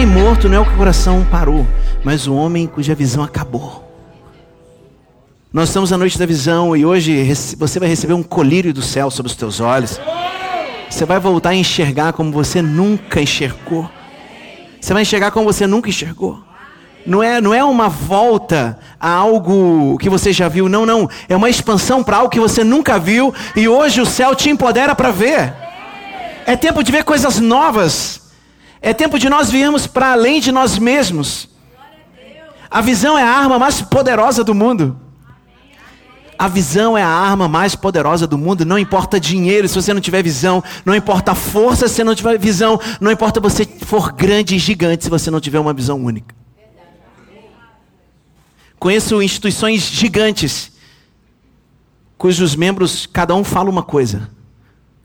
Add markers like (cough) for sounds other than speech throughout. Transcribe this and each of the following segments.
homem morto não é o que o coração parou, mas o homem cuja visão acabou. Nós estamos na noite da visão e hoje você vai receber um colírio do céu sobre os teus olhos. Você vai voltar a enxergar como você nunca enxergou. Você vai enxergar como você nunca enxergou. Não é, não é uma volta a algo que você já viu, não, não. É uma expansão para algo que você nunca viu e hoje o céu te empodera para ver. É tempo de ver coisas novas. É tempo de nós virmos para além de nós mesmos. A visão é a arma mais poderosa do mundo. A visão é a arma mais poderosa do mundo. Não importa dinheiro se você não tiver visão. Não importa força se você não tiver visão. Não importa você for grande e gigante se você não tiver uma visão única. Conheço instituições gigantes cujos membros, cada um fala uma coisa.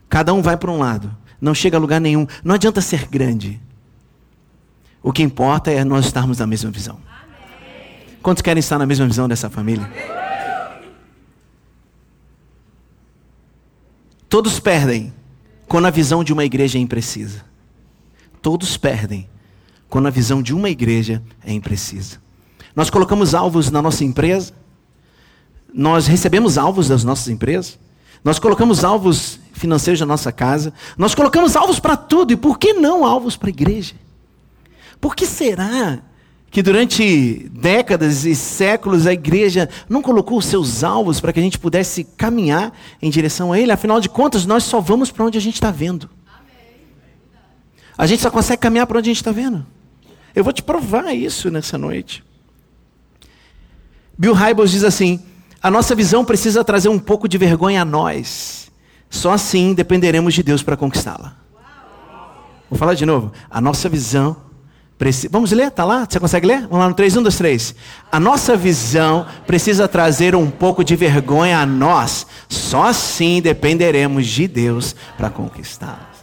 Cada um vai para um lado. Não chega a lugar nenhum. Não adianta ser grande. O que importa é nós estarmos na mesma visão. Quantos querem estar na mesma visão dessa família? Todos perdem quando a visão de uma igreja é imprecisa. Todos perdem quando a visão de uma igreja é imprecisa. Nós colocamos alvos na nossa empresa, nós recebemos alvos das nossas empresas, nós colocamos alvos financeiros na nossa casa, nós colocamos alvos para tudo, e por que não alvos para a igreja? Por que será que durante décadas e séculos a igreja não colocou os seus alvos para que a gente pudesse caminhar em direção a Ele. Afinal de contas, nós só vamos para onde a gente está vendo. A gente só consegue caminhar para onde a gente está vendo. Eu vou te provar isso nessa noite. Bill Hybels diz assim: a nossa visão precisa trazer um pouco de vergonha a nós. Só assim dependeremos de Deus para conquistá-la. Vou falar de novo. A nossa visão Vamos ler? Está lá? Você consegue ler? Vamos lá no 3, 1, 2, 3. A nossa visão precisa trazer um pouco de vergonha a nós. Só assim dependeremos de Deus para conquistá-los.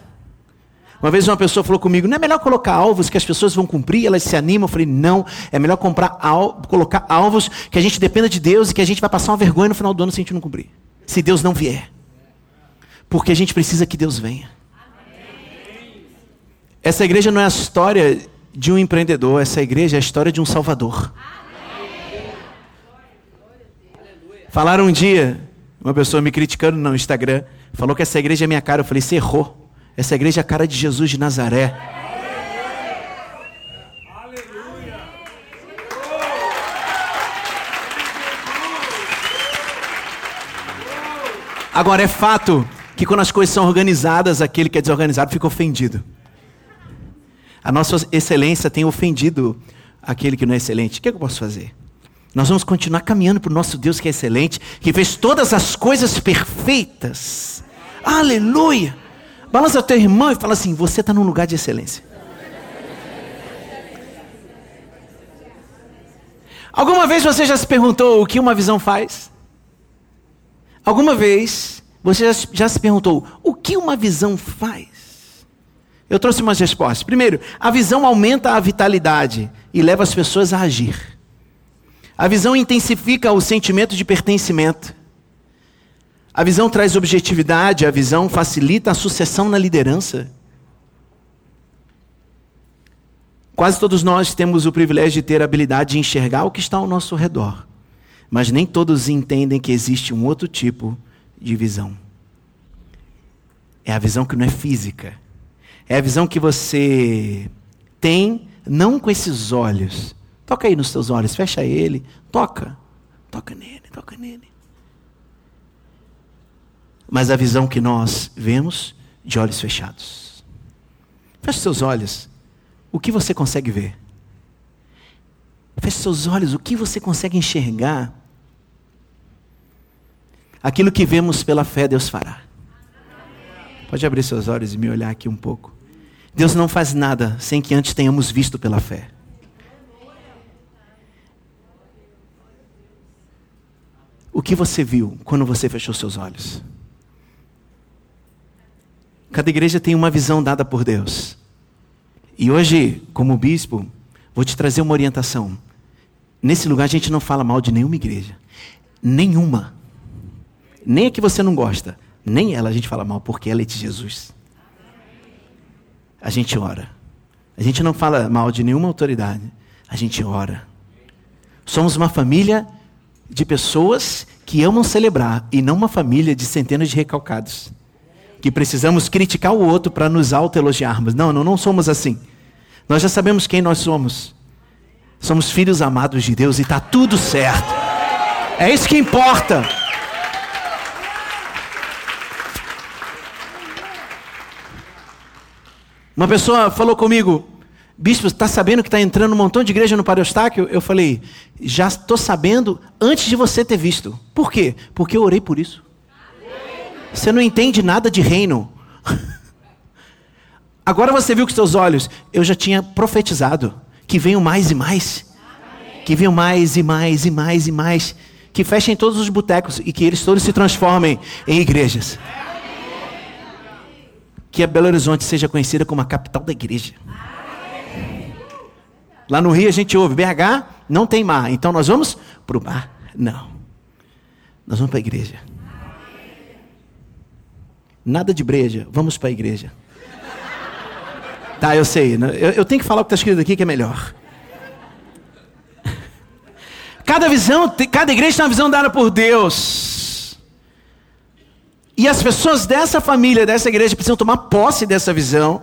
Uma vez uma pessoa falou comigo: não é melhor colocar alvos que as pessoas vão cumprir, elas se animam. Eu falei: não, é melhor comprar al colocar alvos que a gente dependa de Deus e que a gente vai passar uma vergonha no final do ano se a gente não cumprir. Se Deus não vier. Porque a gente precisa que Deus venha. Essa igreja não é a história de um empreendedor, essa igreja é a história de um salvador. Falaram um dia, uma pessoa me criticando no Instagram, falou que essa igreja é minha cara. Eu falei, você errou. Essa igreja é a cara de Jesus de Nazaré. Agora é fato que quando as coisas são organizadas, aquele que é desorganizado fica ofendido. A nossa excelência tem ofendido aquele que não é excelente. O que, é que eu posso fazer? Nós vamos continuar caminhando para o nosso Deus que é excelente, que fez todas as coisas perfeitas. Aleluia! Balança o teu irmão e fala assim: você está num lugar de excelência. Alguma vez você já se perguntou o que uma visão faz? Alguma vez você já, já se perguntou o que uma visão faz? Eu trouxe umas respostas. Primeiro, a visão aumenta a vitalidade e leva as pessoas a agir. A visão intensifica o sentimento de pertencimento. A visão traz objetividade, a visão facilita a sucessão na liderança. Quase todos nós temos o privilégio de ter a habilidade de enxergar o que está ao nosso redor, mas nem todos entendem que existe um outro tipo de visão. É a visão que não é física, é a visão que você tem, não com esses olhos. Toca aí nos seus olhos, fecha ele, toca. Toca nele, toca nele. Mas a visão que nós vemos de olhos fechados. Feche seus olhos. O que você consegue ver? Feche seus olhos, o que você consegue enxergar? Aquilo que vemos pela fé, Deus fará. Pode abrir seus olhos e me olhar aqui um pouco. Deus não faz nada sem que antes tenhamos visto pela fé. O que você viu quando você fechou seus olhos? Cada igreja tem uma visão dada por Deus. E hoje, como bispo, vou te trazer uma orientação. Nesse lugar a gente não fala mal de nenhuma igreja. Nenhuma. Nem a que você não gosta. Nem ela a gente fala mal, porque ela é de Jesus. A gente ora. A gente não fala mal de nenhuma autoridade. A gente ora. Somos uma família de pessoas que amam celebrar e não uma família de centenas de recalcados. Que precisamos criticar o outro para nos autoelogiarmos. Não, não, não somos assim. Nós já sabemos quem nós somos. Somos filhos amados de Deus e está tudo certo. É isso que importa. Uma pessoa falou comigo, Bispo, está sabendo que está entrando um montão de igreja no Pareostáquio? Eu falei, já estou sabendo antes de você ter visto. Por quê? Porque eu orei por isso. Você não entende nada de reino. (laughs) Agora você viu com seus olhos. Eu já tinha profetizado que venham mais e mais. Que venham mais e mais e mais e mais. Que fechem todos os botecos e que eles todos se transformem em igrejas que a Belo Horizonte seja conhecida como a capital da igreja. Lá no Rio a gente ouve, BH não tem mar, então nós vamos para o mar? Não. Nós vamos para a igreja. Nada de breja, vamos para a igreja. Tá, eu sei. Né? Eu, eu tenho que falar o que está escrito aqui que é melhor. Cada visão, cada igreja tem uma visão dada por Deus. E as pessoas dessa família, dessa igreja, precisam tomar posse dessa visão,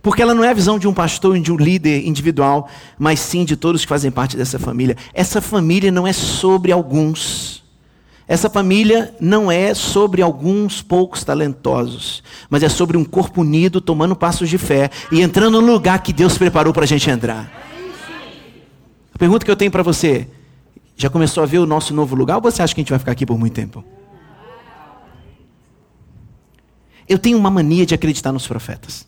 porque ela não é a visão de um pastor de um líder individual, mas sim de todos que fazem parte dessa família. Essa família não é sobre alguns. Essa família não é sobre alguns poucos talentosos, mas é sobre um corpo unido, tomando passos de fé e entrando no lugar que Deus preparou para a gente entrar. A pergunta que eu tenho para você: já começou a ver o nosso novo lugar ou você acha que a gente vai ficar aqui por muito tempo? Eu tenho uma mania de acreditar nos profetas.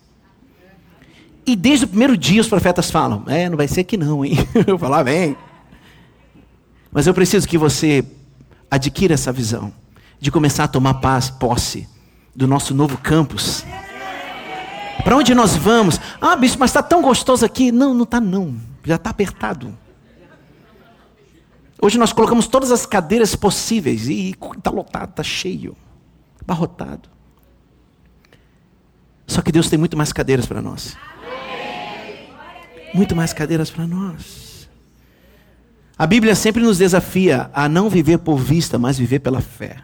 E desde o primeiro dia os profetas falam: É, não vai ser que não, hein? (laughs) Eu falo, ah, vem. Mas eu preciso que você adquira essa visão de começar a tomar paz, posse do nosso novo campus. Para onde nós vamos? Ah, bicho, mas está tão gostoso aqui. Não, não está não. Já está apertado. Hoje nós colocamos todas as cadeiras possíveis e está lotado, está cheio, abarrotado. Só que Deus tem muito mais cadeiras para nós. Muito mais cadeiras para nós. A Bíblia sempre nos desafia a não viver por vista, mas viver pela fé.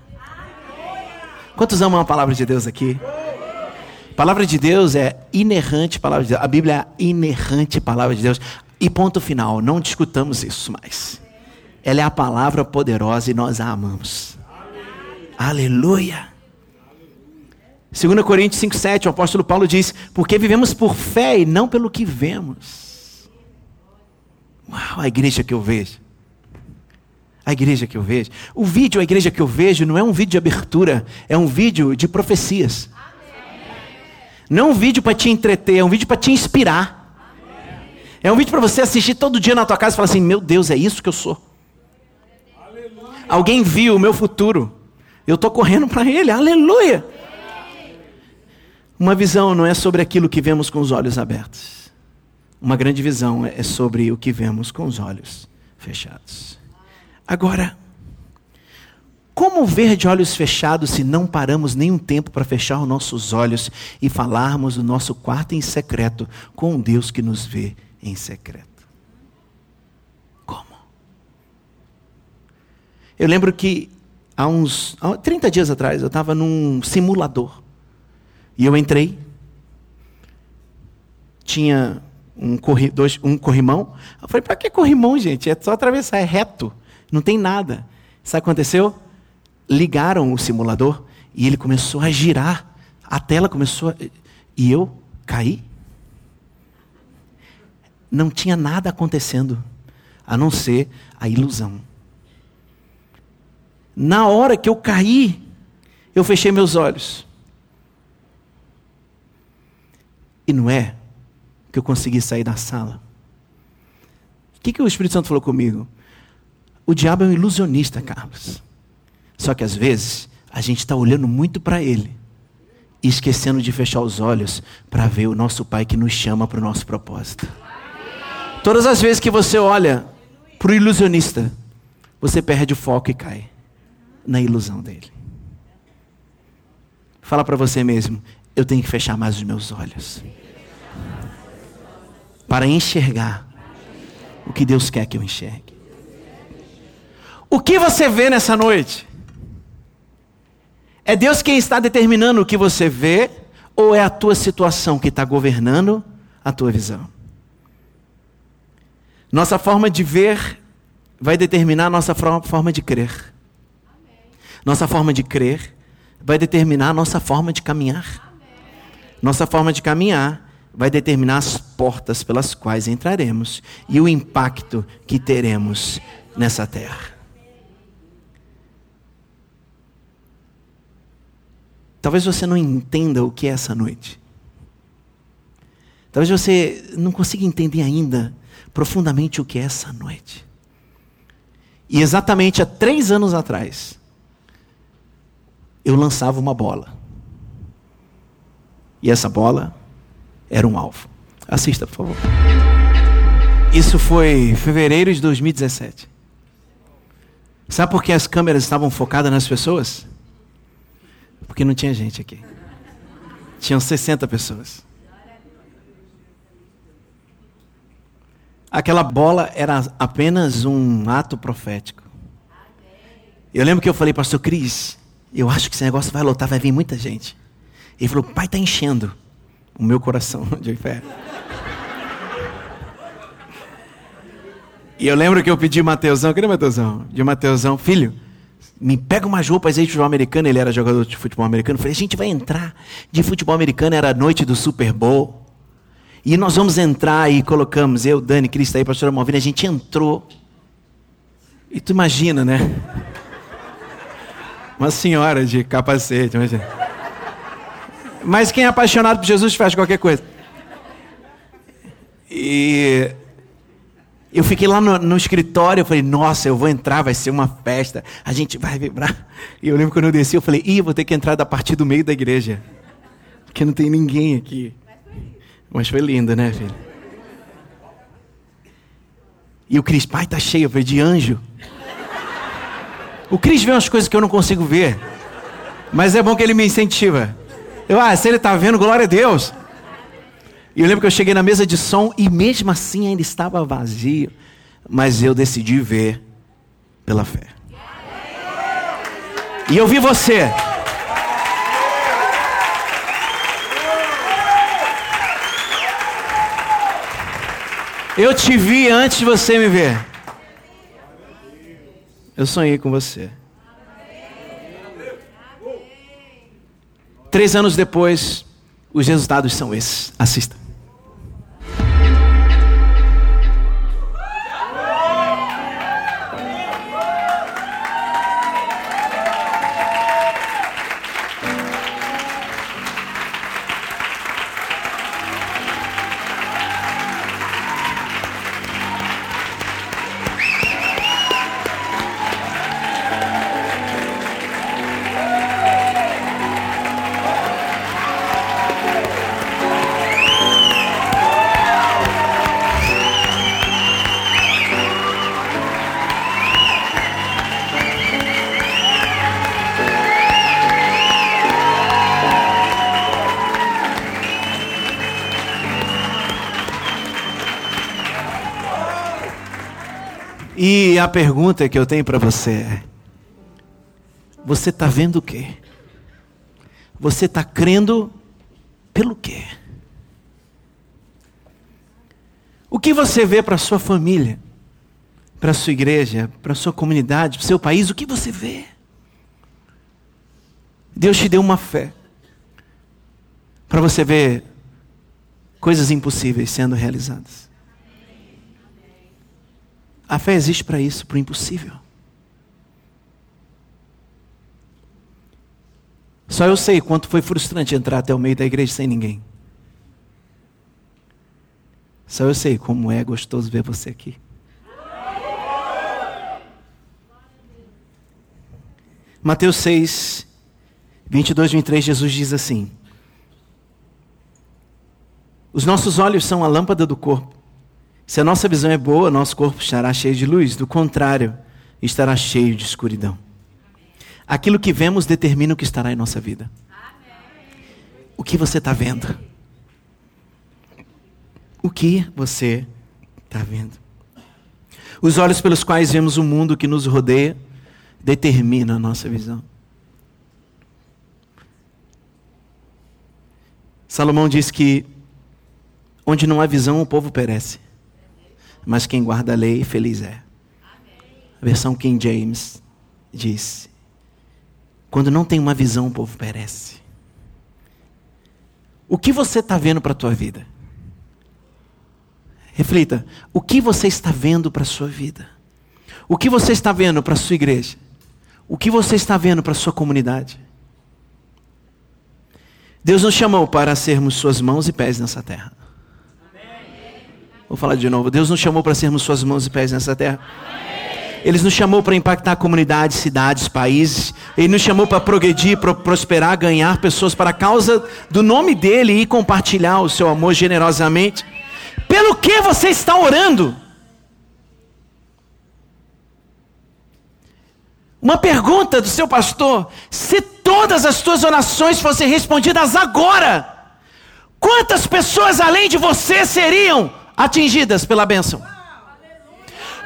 Quantos amam a palavra de Deus aqui? A palavra de Deus é inerrante palavra de Deus. A Bíblia é inerrante palavra de Deus. E ponto final, não discutamos isso mais. Ela é a palavra poderosa e nós a amamos. Aleluia. 2 Coríntios 5,7, o apóstolo Paulo diz: Porque vivemos por fé e não pelo que vemos. Uau, a igreja que eu vejo. A igreja que eu vejo. O vídeo, a igreja que eu vejo, não é um vídeo de abertura, é um vídeo de profecias. Não é um vídeo para te entreter, é um vídeo para te inspirar. É um vídeo para você assistir todo dia na tua casa e falar assim: Meu Deus, é isso que eu sou. Alguém viu o meu futuro. Eu estou correndo para ele. Aleluia. Uma visão não é sobre aquilo que vemos com os olhos abertos. Uma grande visão é sobre o que vemos com os olhos fechados. Agora, como ver de olhos fechados se não paramos nenhum tempo para fechar os nossos olhos e falarmos do nosso quarto em secreto com um Deus que nos vê em secreto? Como? Eu lembro que há uns há 30 dias atrás eu estava num simulador. E eu entrei. Tinha um, corri, dois, um corrimão. Eu falei, para que corrimão, gente? É só atravessar, é reto. Não tem nada. Sabe o que aconteceu? Ligaram o simulador e ele começou a girar. A tela começou a... E eu caí. Não tinha nada acontecendo, a não ser a ilusão. Na hora que eu caí, eu fechei meus olhos. E não é que eu consegui sair da sala. O que, que o Espírito Santo falou comigo? O diabo é um ilusionista, Carlos. Só que às vezes a gente está olhando muito para ele e esquecendo de fechar os olhos para ver o nosso Pai que nos chama para o nosso propósito. Todas as vezes que você olha para o ilusionista, você perde o foco e cai na ilusão dele. Fala para você mesmo: eu tenho que fechar mais os meus olhos. para enxergar o que Deus quer que eu enxergue. O que você vê nessa noite? É Deus quem está determinando o que você vê, ou é a tua situação que está governando a tua visão? Nossa forma de ver vai determinar nossa forma de crer. Nossa forma de crer vai determinar nossa forma de caminhar. Nossa forma de caminhar vai determinar as portas pelas quais entraremos e o impacto que teremos nessa terra. Talvez você não entenda o que é essa noite. Talvez você não consiga entender ainda profundamente o que é essa noite. E exatamente há três anos atrás, eu lançava uma bola. E essa bola era um alvo. Assista, por favor. Isso foi fevereiro de 2017. Sabe por que as câmeras estavam focadas nas pessoas? Porque não tinha gente aqui. Tinham 60 pessoas. Aquela bola era apenas um ato profético. Eu lembro que eu falei, pastor Cris, eu acho que esse negócio vai lotar, vai vir muita gente. Ele falou, pai, está enchendo o meu coração (laughs) de fé. E eu lembro que eu pedi Mateusão, cadê Mateusão? De Mateusão, filho, me pega umas roupas aí de futebol americano, ele era jogador de futebol americano. Eu falei, a gente vai entrar de futebol americano, era a noite do Super Bowl. E nós vamos entrar e colocamos, eu, Dani, Cristo aí, pastora Malvina, a gente entrou. E tu imagina, né? Uma senhora de capacete, imagina. Mas quem é apaixonado por Jesus faz qualquer coisa. E eu fiquei lá no, no, escritório, eu falei, nossa, eu vou entrar, vai ser uma festa, a gente vai vibrar. E eu lembro quando eu desci, eu falei, ih, vou ter que entrar da partir do meio da igreja. Porque não tem ninguém aqui. Mas foi lindo, né, filho? E o Cris, pai, tá cheio, eu falei, de anjo. O Cris vê umas coisas que eu não consigo ver. Mas é bom que ele me incentiva. Eu, ah, se ele está vendo, glória a Deus. E eu lembro que eu cheguei na mesa de som e mesmo assim ainda estava vazio. Mas eu decidi ver pela fé. E eu vi você. Eu te vi antes de você me ver. Eu sonhei com você. Três anos depois, os resultados são esses. Assista. E a pergunta que eu tenho para você é: você está vendo o quê? Você está crendo pelo quê? O que você vê para sua família, para sua igreja, para sua comunidade, para o seu país? O que você vê? Deus te deu uma fé para você ver coisas impossíveis sendo realizadas. A fé existe para isso, para o impossível. Só eu sei quanto foi frustrante entrar até o meio da igreja sem ninguém. Só eu sei como é gostoso ver você aqui. Mateus 6, 22, 23, Jesus diz assim: Os nossos olhos são a lâmpada do corpo. Se a nossa visão é boa, nosso corpo estará cheio de luz, do contrário, estará cheio de escuridão. Aquilo que vemos determina o que estará em nossa vida. O que você está vendo? O que você está vendo? Os olhos pelos quais vemos o mundo que nos rodeia determinam a nossa visão. Salomão diz que onde não há visão o povo perece, mas quem guarda a lei feliz é. A versão King James diz: quando não tem uma visão o povo perece. O que você está vendo para a tua vida? Reflita, o que você está vendo para a sua vida? O que você está vendo para a sua igreja? O que você está vendo para a sua comunidade? Deus nos chamou para sermos suas mãos e pés nessa terra. Vou falar de novo. Deus nos chamou para sermos suas mãos e pés nessa terra. Ele nos chamou para impactar comunidades, cidades, países. Ele nos chamou para progredir, para prosperar, ganhar pessoas para a causa do nome dele e compartilhar o seu amor generosamente. Pelo que você está orando? Uma pergunta do seu pastor: se todas as tuas orações fossem respondidas agora, quantas pessoas além de você seriam atingidas pela bênção?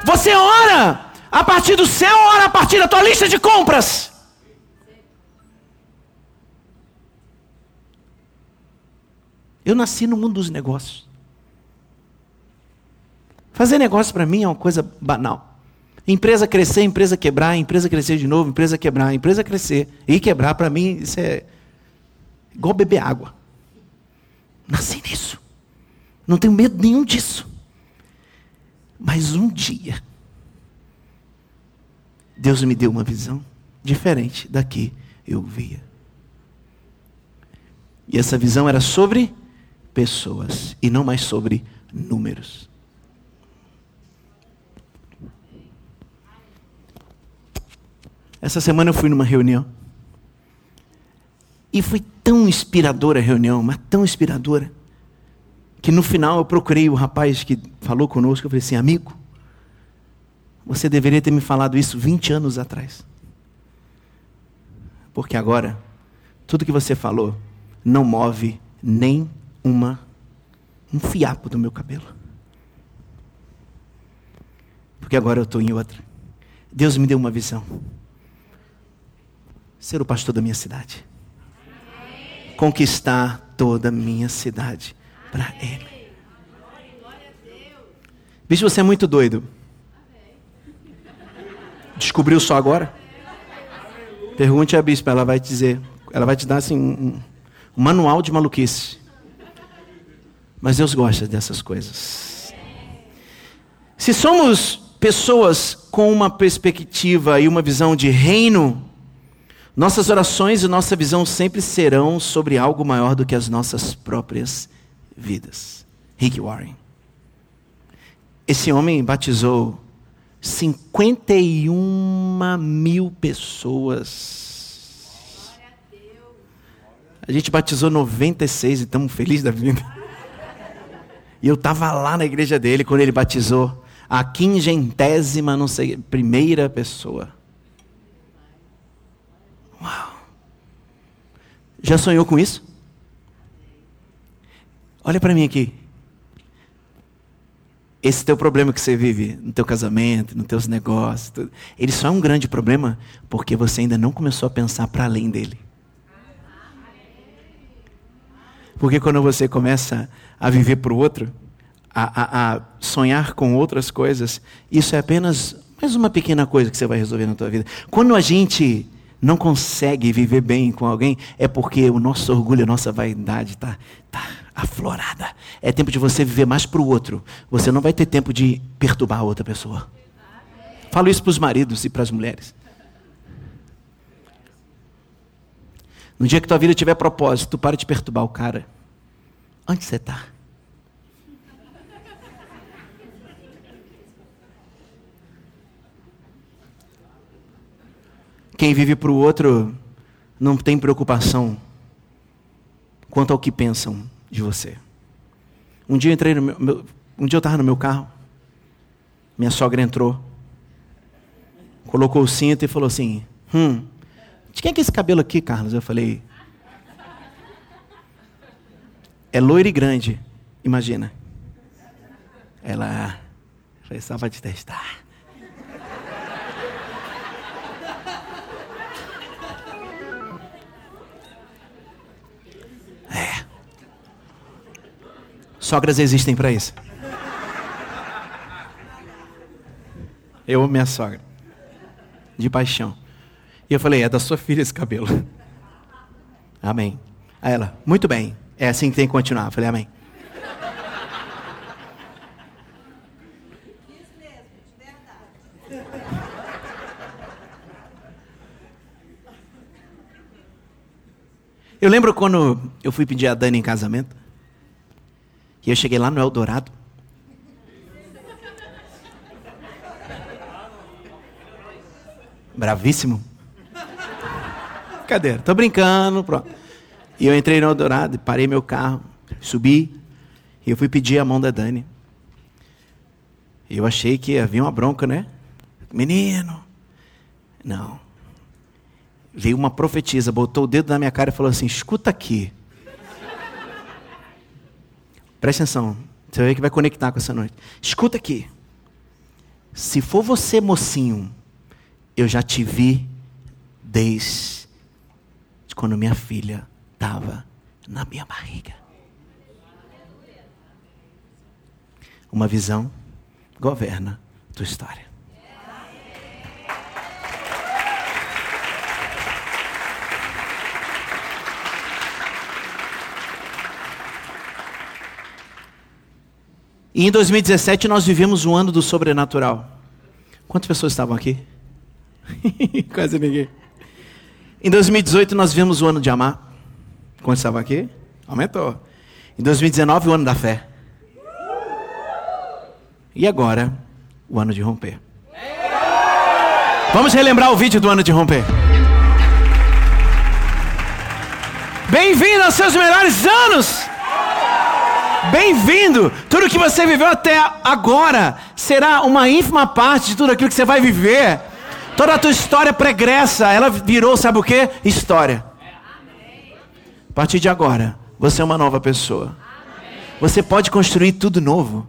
Você ora a partir do céu, ora a partir da tua lista de compras. Eu nasci no mundo dos negócios. Fazer negócio para mim é uma coisa banal. Empresa crescer, empresa quebrar, empresa crescer de novo, empresa quebrar, empresa crescer e quebrar, para mim isso é igual beber água. Nasci nisso. Não tenho medo nenhum disso. Mas um dia, Deus me deu uma visão diferente da que eu via. E essa visão era sobre pessoas e não mais sobre números. Essa semana eu fui numa reunião. E foi tão inspiradora a reunião, mas tão inspiradora, que no final eu procurei o rapaz que falou conosco. Eu falei assim: amigo, você deveria ter me falado isso 20 anos atrás. Porque agora, tudo que você falou não move nem uma um fiapo do meu cabelo. Porque agora eu estou em outra. Deus me deu uma visão ser o pastor da minha cidade. Conquistar toda a minha cidade para Ele. Bicho, você é muito doido. Descobriu só agora? Pergunte à bispa, ela vai te dizer. Ela vai te dar assim, um, um manual de maluquice. Mas Deus gosta dessas coisas. Se somos pessoas com uma perspectiva e uma visão de reino, nossas orações e nossa visão sempre serão sobre algo maior do que as nossas próprias vidas. Rick Warren. Esse homem batizou 51 mil pessoas. A gente batizou 96 e estamos felizes da vida. E eu estava lá na igreja dele quando ele batizou a quingentésima, não sei, primeira pessoa. Uau! Já sonhou com isso? Olha para mim aqui. Esse teu problema que você vive no teu casamento, nos teus negócios, ele só é um grande problema porque você ainda não começou a pensar para além dele. Porque quando você começa a viver para o outro, a, a, a, sonhar com outras coisas, isso é apenas mais uma pequena coisa que você vai resolver na tua vida. Quando a gente não consegue viver bem com alguém, é porque o nosso orgulho, a nossa vaidade está tá aflorada. É tempo de você viver mais para o outro. Você não vai ter tempo de perturbar a outra pessoa. Falo isso para os maridos e para as mulheres. No dia que tua vida tiver propósito, para de perturbar o cara. Onde você está? Quem vive para o outro não tem preocupação quanto ao que pensam de você. Um dia eu entrei no meu, um dia eu estava no meu carro, minha sogra entrou, colocou o cinto e falou assim: Hum, de quem é é esse cabelo aqui, Carlos? Eu falei: É loiro e grande, imagina. Ela. Foi só para te testar. Sogras existem para isso. Eu amo minha sogra. De paixão. E eu falei, é da sua filha esse cabelo. Amém. Aí ela, muito bem. É assim que tem que continuar. Eu falei, amém. Eu lembro quando eu fui pedir a Dani em casamento. E eu cheguei lá no Eldorado. Bravíssimo. Cadê? Tô brincando, pronto. E eu entrei no Eldorado, parei meu carro, subi e eu fui pedir a mão da Dani. E eu achei que havia uma bronca, né? Menino. Não. Veio uma profetisa, botou o dedo na minha cara e falou assim: escuta aqui. Presta atenção, você ver que vai conectar com essa noite. Escuta aqui. Se for você, mocinho, eu já te vi desde quando minha filha estava na minha barriga. Uma visão governa tua história. E em 2017 nós vivemos um ano do sobrenatural. Quantas pessoas estavam aqui? (laughs) Quase ninguém. Em 2018 nós vivemos o ano de amar. Quantos estavam aqui? Aumentou. Em 2019 o ano da fé. E agora, o ano de romper. Vamos relembrar o vídeo do ano de romper. Bem-vindo aos seus melhores anos! Bem-vindo! Tudo que você viveu até agora será uma ínfima parte de tudo aquilo que você vai viver. Toda a tua história pregressa, ela virou, sabe o que? História. A partir de agora, você é uma nova pessoa. Você pode construir tudo novo.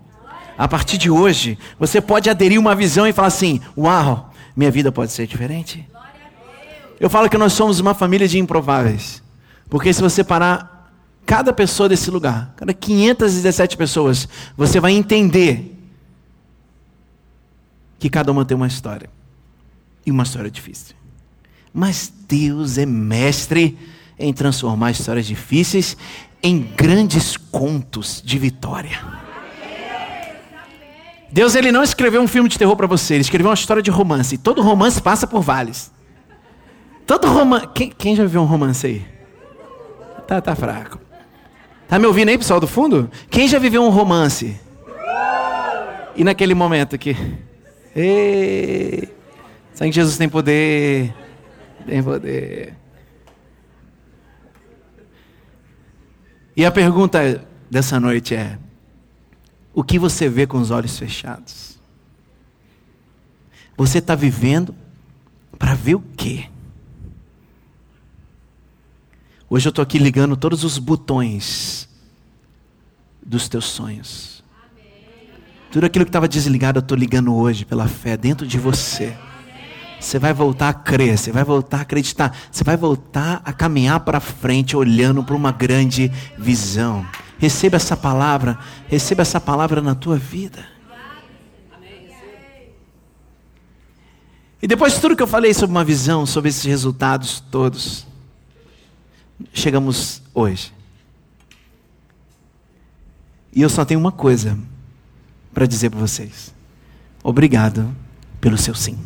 A partir de hoje, você pode aderir uma visão e falar assim: Uau, minha vida pode ser diferente. Eu falo que nós somos uma família de improváveis. Porque se você parar cada pessoa desse lugar, cada 517 pessoas, você vai entender que cada uma tem uma história. E uma história difícil. Mas Deus é mestre em transformar histórias difíceis em grandes contos de vitória. Deus ele não escreveu um filme de terror para você, ele escreveu uma história de romance. E todo romance passa por vales. Todo romance. Quem, quem já viu um romance aí? Tá, tá fraco. Tá me ouvindo aí, pessoal do fundo? Quem já viveu um romance? E naquele momento aqui? Ei, sabe que Jesus tem poder. Tem poder. E a pergunta dessa noite é: o que você vê com os olhos fechados? Você está vivendo para ver o quê? Hoje eu estou aqui ligando todos os botões dos teus sonhos. Tudo aquilo que estava desligado, eu estou ligando hoje pela fé dentro de você. Você vai voltar a crer, você vai voltar a acreditar, você vai voltar a caminhar para frente, olhando para uma grande visão. Receba essa palavra, receba essa palavra na tua vida. E depois de tudo que eu falei sobre uma visão, sobre esses resultados todos, chegamos hoje. E eu só tenho uma coisa para dizer para vocês. Obrigado pelo seu sim.